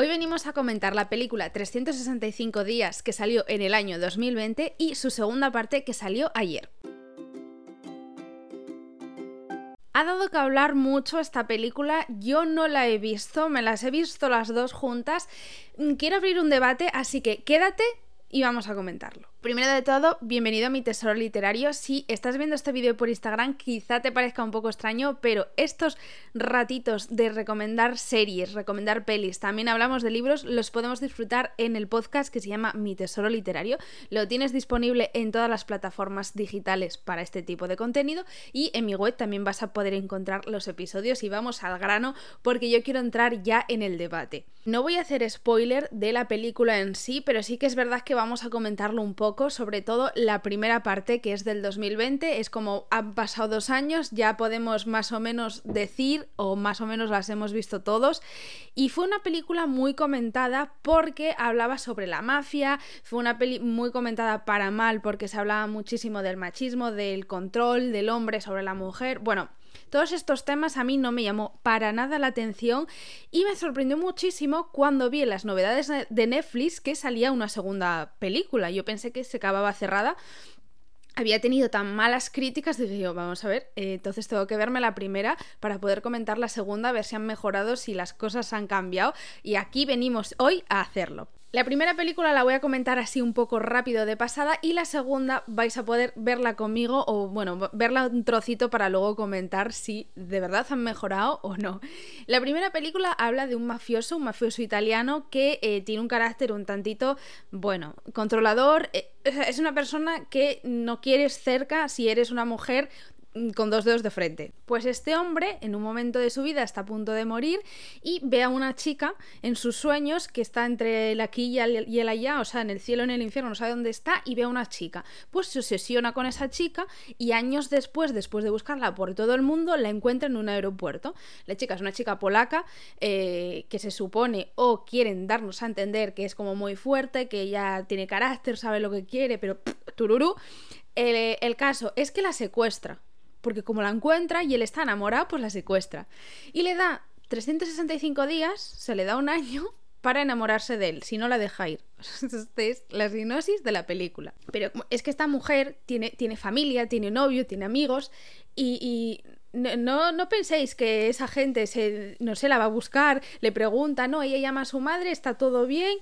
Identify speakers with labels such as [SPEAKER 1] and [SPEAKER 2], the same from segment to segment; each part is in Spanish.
[SPEAKER 1] Hoy venimos a comentar la película 365 días que salió en el año 2020 y su segunda parte que salió ayer. Ha dado que hablar mucho esta película, yo no la he visto, me las he visto las dos juntas. Quiero abrir un debate, así que quédate y vamos a comentarlo. Primero de todo, bienvenido a mi tesoro literario. Si estás viendo este vídeo por Instagram, quizá te parezca un poco extraño, pero estos ratitos de recomendar series, recomendar pelis, también hablamos de libros, los podemos disfrutar en el podcast que se llama Mi tesoro literario. Lo tienes disponible en todas las plataformas digitales para este tipo de contenido y en mi web también vas a poder encontrar los episodios y vamos al grano porque yo quiero entrar ya en el debate. No voy a hacer spoiler de la película en sí, pero sí que es verdad que vamos a comentarlo un poco sobre todo la primera parte que es del 2020. Es como han pasado dos años, ya podemos más o menos decir, o más o menos las hemos visto todos. Y fue una película muy comentada porque hablaba sobre la mafia, fue una peli muy comentada para mal porque se hablaba muchísimo del machismo, del control del hombre sobre la mujer. Bueno, todos estos temas a mí no me llamó para nada la atención y me sorprendió muchísimo cuando vi las novedades de Netflix que salía una segunda película. Yo pensé que se acababa cerrada, había tenido tan malas críticas, dije yo, vamos a ver, eh, entonces tengo que verme la primera para poder comentar la segunda, ver si han mejorado, si las cosas han cambiado. Y aquí venimos hoy a hacerlo. La primera película la voy a comentar así un poco rápido de pasada y la segunda vais a poder verla conmigo o bueno, verla un trocito para luego comentar si de verdad han mejorado o no. La primera película habla de un mafioso, un mafioso italiano que eh, tiene un carácter un tantito, bueno, controlador. Eh, es una persona que no quieres cerca si eres una mujer con dos dedos de frente. Pues este hombre, en un momento de su vida, está a punto de morir y ve a una chica en sus sueños que está entre el aquí y el allá, o sea, en el cielo, en el infierno, no sabe dónde está, y ve a una chica. Pues se obsesiona con esa chica y años después, después de buscarla por todo el mundo, la encuentra en un aeropuerto. La chica es una chica polaca eh, que se supone o quieren darnos a entender que es como muy fuerte, que ella tiene carácter, sabe lo que quiere, pero tururú. El caso es que la secuestra porque como la encuentra y él está enamorado, pues la secuestra. Y le da 365 días, se le da un año para enamorarse de él, si no la deja ir. Esta es la sinopsis de la película. Pero es que esta mujer tiene, tiene familia, tiene novio, tiene amigos y, no, no, penséis que esa gente se, no se la va a buscar, le pregunta, no, ella llama a su madre, está todo bien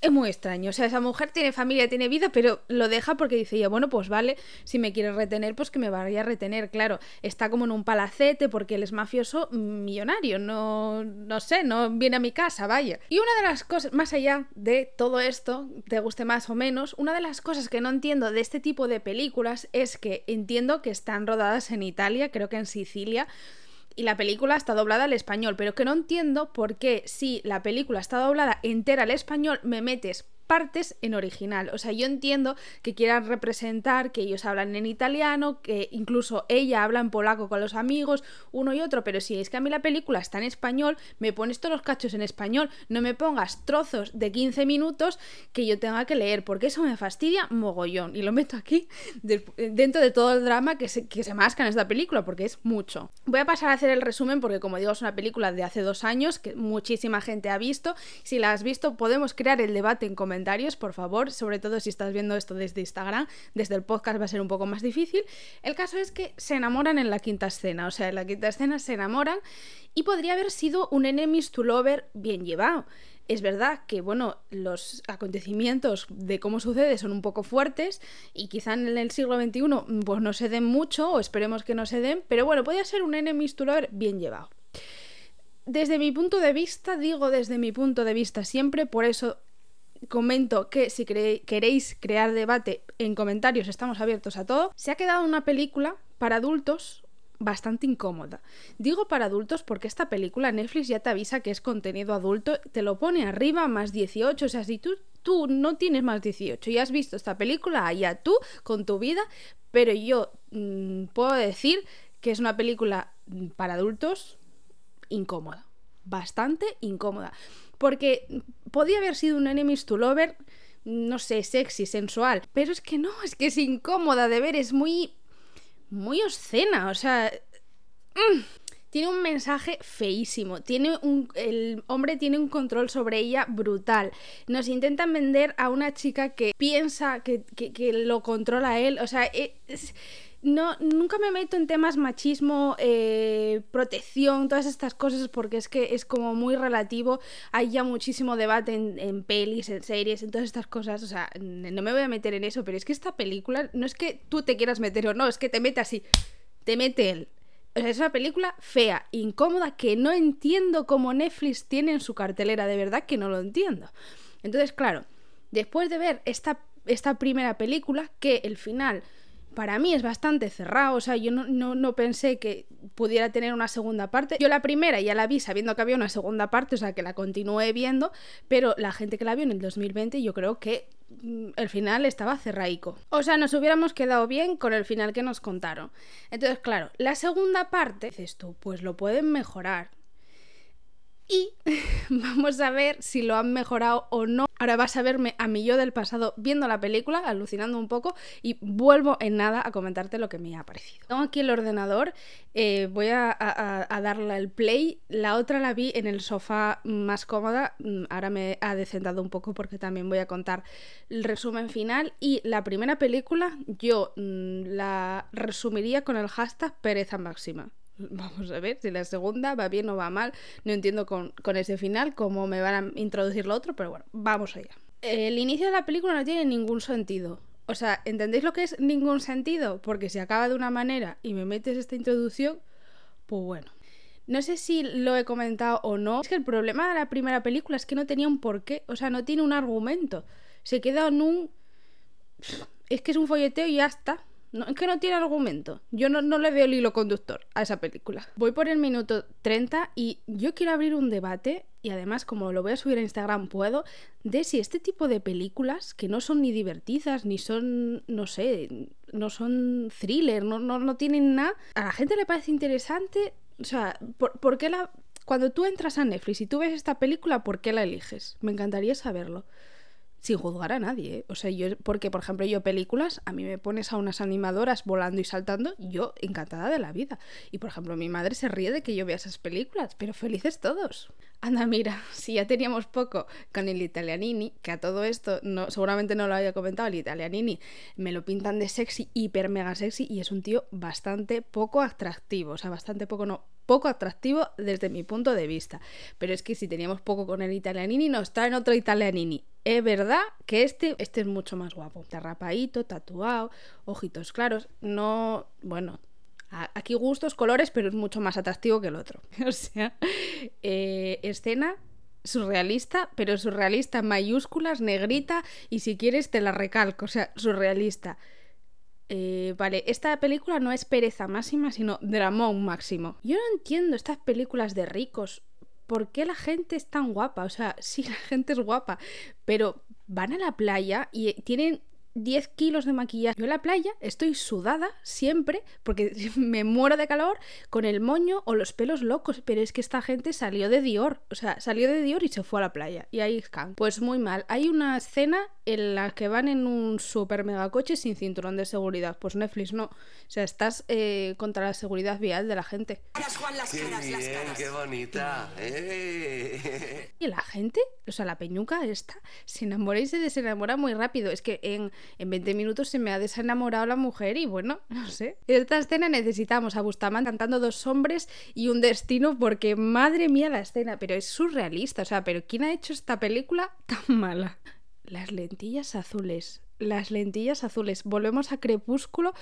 [SPEAKER 1] es muy extraño. O sea, esa mujer tiene familia, tiene vida, pero lo deja porque dice ya, bueno, pues vale, si me quiere retener, pues que me vaya a retener. Claro, está como en un palacete porque él es mafioso millonario, no, no sé, no viene a mi casa, vaya. Y una de las cosas, más allá de todo esto, te guste más o menos, una de las cosas que no entiendo de este tipo de películas es que entiendo que están rodadas en Italia, creo que en Sicilia, y la película está doblada al español, pero que no entiendo por qué si la película está doblada entera al español me metes partes en original. O sea, yo entiendo que quieran representar que ellos hablan en italiano, que incluso ella habla en polaco con los amigos, uno y otro, pero si es que a mí la película está en español, me pones todos los cachos en español, no me pongas trozos de 15 minutos que yo tenga que leer, porque eso me fastidia mogollón. Y lo meto aquí dentro de todo el drama que se, que se masca en esta película, porque es mucho. Voy a pasar a hacer el resumen porque como digo es una película de hace dos años que muchísima gente ha visto. Si la has visto podemos crear el debate en comentarios por favor, sobre todo si estás viendo esto desde Instagram, desde el podcast va a ser un poco más difícil. El caso es que se enamoran en la quinta escena, o sea, en la quinta escena se enamoran y podría haber sido un enemies to lover bien llevado. Es verdad que, bueno, los acontecimientos de cómo sucede son un poco fuertes y quizá en el siglo XXI pues no se den mucho o esperemos que no se den, pero bueno, podría ser un enemies to lover bien llevado. Desde mi punto de vista, digo desde mi punto de vista siempre, por eso comento que si queréis crear debate en comentarios estamos abiertos a todo. Se ha quedado una película para adultos bastante incómoda. Digo para adultos porque esta película Netflix ya te avisa que es contenido adulto, te lo pone arriba más 18, o sea, si tú, tú no tienes más 18 y has visto esta película, allá tú con tu vida, pero yo mm, puedo decir que es una película para adultos incómoda, bastante incómoda porque podía haber sido un enemies to lover, no sé, sexy, sensual, pero es que no, es que es incómoda de ver, es muy muy obscena, o sea, mm, tiene un mensaje feísimo. Tiene un, el hombre tiene un control sobre ella brutal. Nos intentan vender a una chica que piensa que, lo controla él. O sea, no, nunca me meto en temas machismo, eh, protección, todas estas cosas, porque es que es como muy relativo. Hay ya muchísimo debate en, en, pelis, en series, en todas estas cosas. O sea, no me voy a meter en eso, pero es que esta película no es que tú te quieras meter o no, es que te mete así. Te mete él. Es una película fea, incómoda, que no entiendo cómo Netflix tiene en su cartelera. De verdad que no lo entiendo. Entonces, claro, después de ver esta, esta primera película, que el final para mí es bastante cerrado, o sea, yo no, pensé que pudiera tener una segunda parte. Yo la primera ya la vi sabiendo que había una segunda parte, o sea, que la continué viendo, pero la gente que la vio en el 2020 yo creo que mm, el final estaba cerraico. O sea, nos hubiéramos quedado bien con el final que nos contaron. Entonces, claro, la segunda parte, dices tú, pues lo pueden mejorar. Y vamos a ver si lo han mejorado o no. Ahora vas a verme a mí yo del pasado viendo la película, alucinando un poco, y vuelvo en nada a comentarte lo que me ha parecido. Tengo aquí el ordenador, eh, voy a, darle el play. La otra la vi en el sofá más cómoda, mm, ahora me ha decentado un poco porque también voy a contar el resumen final. Y la primera película yo mm, la resumiría con el hashtag pereza máxima. Vamos a ver si la segunda va bien o va mal. No entiendo con, ese final cómo me van a introducir lo otro, pero bueno, vamos allá. El inicio de la película no tiene ningún sentido. O sea, ¿entendéis lo que es ningún sentido? Porque si acaba de una manera y me metes esta introducción, pues bueno. No sé si lo he comentado o no. Es que el problema de la primera película es que no tenía un porqué. O sea, no tiene un argumento. Se queda en un... Es que es un folleteo y ya está. Es que no tiene argumento. Yo no, no, le veo el hilo conductor a esa película. Voy por el minuto 30 y yo quiero abrir un debate, y además como lo voy a subir a Instagram puedo, de si este tipo de películas, que no son ni divertidas, ni son, no sé, no son thriller, no, no, no tienen nada, a la gente le parece interesante. O sea, ¿por, ¿por qué la... Cuando tú entras a Netflix y tú ves esta película, ¿por qué la eliges? Me encantaría saberlo sin juzgar a nadie. ¿eh? O sea, yo, porque por ejemplo yo películas, a mí me pones a unas animadoras volando y saltando, yo encantada de la vida. Y por ejemplo mi madre se ríe de que yo vea esas películas, pero felices todos. Anda, mira, si ya teníamos poco con el italianini, que a todo esto no, seguramente no lo había comentado, el italianini me lo pintan de sexy, hiper mega sexy, y es un tío bastante poco atractivo, o sea, bastante poco no, poco atractivo desde mi punto de vista. Pero es que si teníamos poco con el italianini, nos traen otro italianini. Es verdad que este, este es mucho más guapo. Terrapaito, tatuado, ojitos claros. No, bueno, aquí gustos, colores, pero es mucho más atractivo que el otro. O sea, eh, escena surrealista, pero surrealista mayúsculas, negrita, y si quieres te la recalco, o sea, surrealista. Eh, vale, esta película no es pereza máxima, sino dramón máximo. Yo no entiendo estas películas de ricos ¿por qué la gente es tan guapa? O sea, sí, la gente es guapa, pero van a la playa y tienen 10 kilos de maquillaje. Yo en la playa estoy sudada siempre porque me muero de calor con el moño o los pelos locos. Pero es que esta gente salió de Dior. O sea, salió de Dior y se fue a la playa. Y ahí están. Pues muy mal. Hay una escena en la que van en un super mega coche sin cinturón de seguridad. Pues Netflix no. O sea, estás eh, contra la seguridad vial de la gente.
[SPEAKER 2] Qué bien, qué bonita. Eh.
[SPEAKER 1] Y la gente, o sea, la peñuca esta, se enamora y se desenamora muy rápido. Es que en en 20 minutos se me ha desenamorado la mujer y bueno, no sé. Esta escena necesitamos a Bustamante cantando dos hombres y un destino porque madre mía la escena, pero es surrealista, o sea, pero ¿quién ha hecho esta película tan mala? Las lentillas azules. Las lentillas azules. Volvemos a Crepúsculo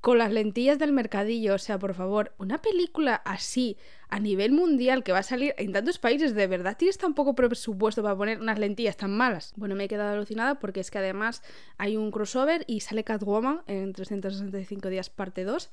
[SPEAKER 1] con las lentillas del mercadillo. O sea, por favor, una película así a nivel mundial que va a salir en tantos países, ¿de verdad tienes tan poco presupuesto para poner unas lentillas tan malas? Bueno, me he quedado alucinada porque es que además hay un crossover y sale Catwoman en 365 días parte 2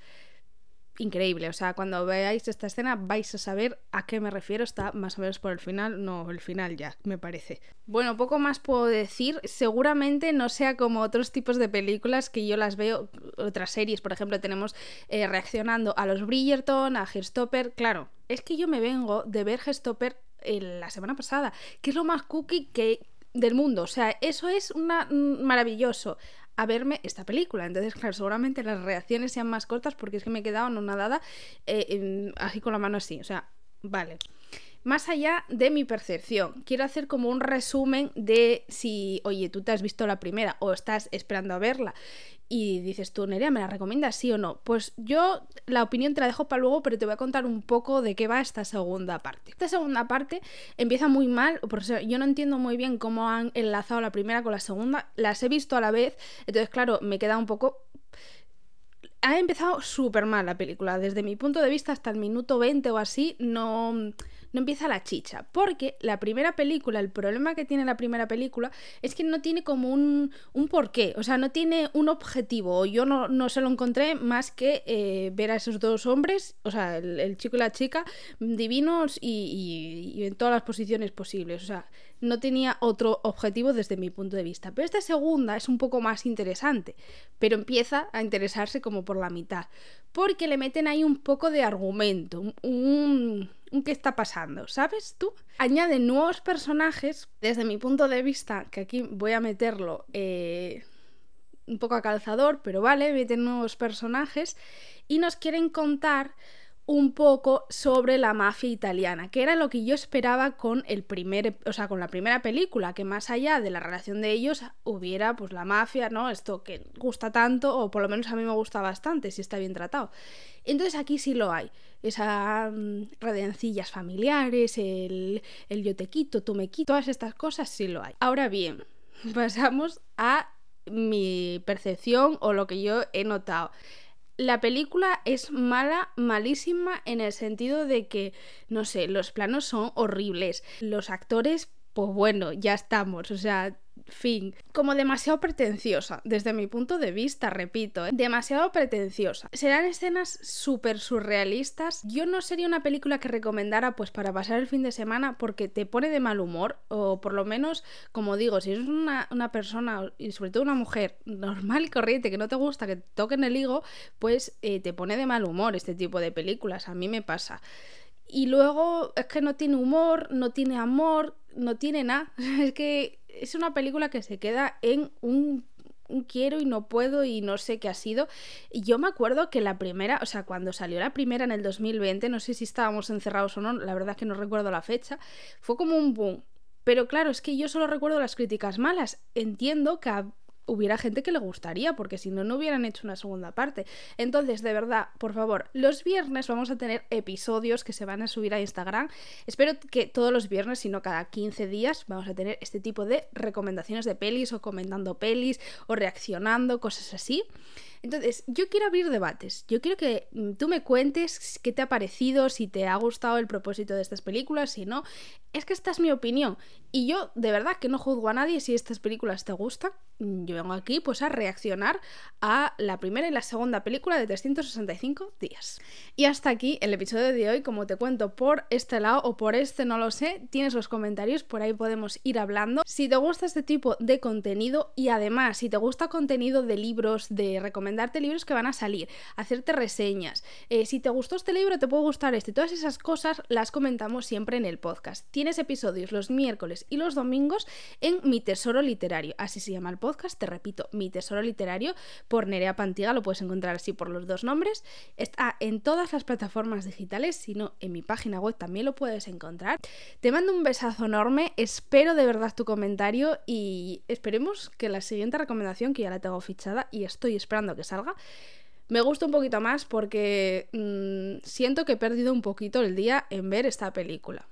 [SPEAKER 1] increíble. O sea, cuando veáis esta escena vais a saber a qué me refiero. Está más o menos por el final. No, el final ya, me parece. Bueno, poco más puedo decir. Seguramente no sea como otros tipos de películas que yo las veo, otras series, por ejemplo, tenemos eh, reaccionando a los Bridgerton, a Gestopper. Claro, es que yo me vengo de ver Gestopper la semana pasada, que es lo más cookie que del mundo. O sea, eso es una, mm, maravilloso. A verme esta película. Entonces, claro, seguramente las reacciones sean más cortas porque es que me he quedado nadada eh, así con la mano así. O sea, vale. Más allá de mi percepción, quiero hacer como un resumen de si, oye, tú te has visto la primera o estás esperando a verla y dices tú, Nerea, ¿me la recomiendas sí o no? Pues yo la opinión te la dejo para luego, pero te voy a contar un poco de qué va esta segunda parte. Esta segunda parte empieza muy mal, porque yo no entiendo muy bien cómo han enlazado la primera con la segunda, las he visto a la vez, entonces claro, me queda un poco ha empezado súper mal la película. Desde mi punto de vista, hasta el minuto 20 o así, no, no empieza la chicha. Porque la primera película, el problema que tiene la primera película es que no tiene como un, un porqué, o sea, no tiene un objetivo. Yo no, no se lo encontré más que eh, ver a esos dos hombres, o sea, el, chico y la chica, divinos y, y, en todas las posiciones posibles. O sea, no tenía otro objetivo desde mi punto de vista. Pero esta segunda es un poco más interesante, pero empieza a interesarse como por la mitad, porque le meten ahí un poco de argumento, un, qué está pasando, ¿sabes tú? Añaden nuevos personajes, desde mi punto de vista, que aquí voy a meterlo eh, un poco a calzador, pero vale, meten nuevos personajes y nos quieren contar un poco sobre la mafia italiana, que era lo que yo esperaba con el primer, o sea, con la primera película, que más allá de la relación de ellos hubiera pues la mafia, ¿no? Esto que gusta tanto o por lo menos a mí me gusta bastante si está bien tratado. Entonces aquí sí lo hay, esas mm, redencillas familiares, el, el yo te quito, tú me quito, todas estas cosas sí lo hay. Ahora bien, pasamos a mi percepción o lo que yo he notado la película es mala, malísima en el sentido de que, no sé, los planos son horribles. Los actores, pues bueno, ya estamos. O sea, fin, como demasiado pretenciosa, desde mi punto de vista, repito, ¿eh? demasiado pretenciosa. Serán escenas súper surrealistas. Yo no sería una película que recomendara pues para pasar el fin de semana porque te pone de mal humor, o por lo menos, como digo, si eres una, persona, y sobre todo una mujer normal y corriente, que no te gusta que te toquen el higo, pues eh, te pone de mal humor este tipo de películas, a mí me pasa. Y luego es que no tiene humor, no tiene amor, no tiene nada. Es que es una película que se queda en un, quiero y no puedo y no sé qué ha sido. Y yo me acuerdo que la primera, o sea, cuando salió la primera en el 2020, no sé si estábamos encerrados o no, la verdad es que no recuerdo la fecha, fue como un boom. Pero claro, es que yo solo recuerdo las críticas malas. Entiendo que hubiera gente que le gustaría, porque si no, no hubieran hecho una segunda parte. Entonces, de verdad, por favor, los viernes vamos a tener episodios que se van a subir a Instagram. Espero que todos los viernes, si no cada 15 días, vamos a tener este tipo de recomendaciones de pelis o comentando pelis o reaccionando, cosas así. Entonces, yo quiero abrir debates. Yo quiero que mm, tú me cuentes qué te ha parecido, si te ha gustado el propósito de estas películas, si no. Es que esta es mi opinión. Y yo, de verdad, que no juzgo a nadie si estas películas te gustan. Mm, yo vengo aquí, pues, a reaccionar a la primera y la segunda película de 365 días. Y hasta aquí el episodio de hoy. Como te cuento, por este lado o por este, no lo sé, tienes los comentarios, por ahí podemos ir hablando. Si te gusta este tipo de contenido y además, si te gusta contenido de libros, de recomendaciones, darte libros que van a salir, hacerte reseñas. Eh, si te gustó este libro, te puede gustar este. Todas esas cosas las comentamos siempre en el podcast. Tienes episodios los miércoles y los domingos en Mi Tesoro Literario. Así se llama el podcast, te repito, Mi Tesoro Literario por Nerea Pantiga, lo puedes encontrar así por los dos nombres. Está en todas las plataformas digitales, si no, en mi página web también lo puedes encontrar. Te mando un besazo enorme, espero de verdad tu comentario y esperemos que la siguiente recomendación, que ya la tengo fichada y estoy esperando que salga, me gusta un poquito más porque mm, siento que he perdido un poquito el día en ver esta película.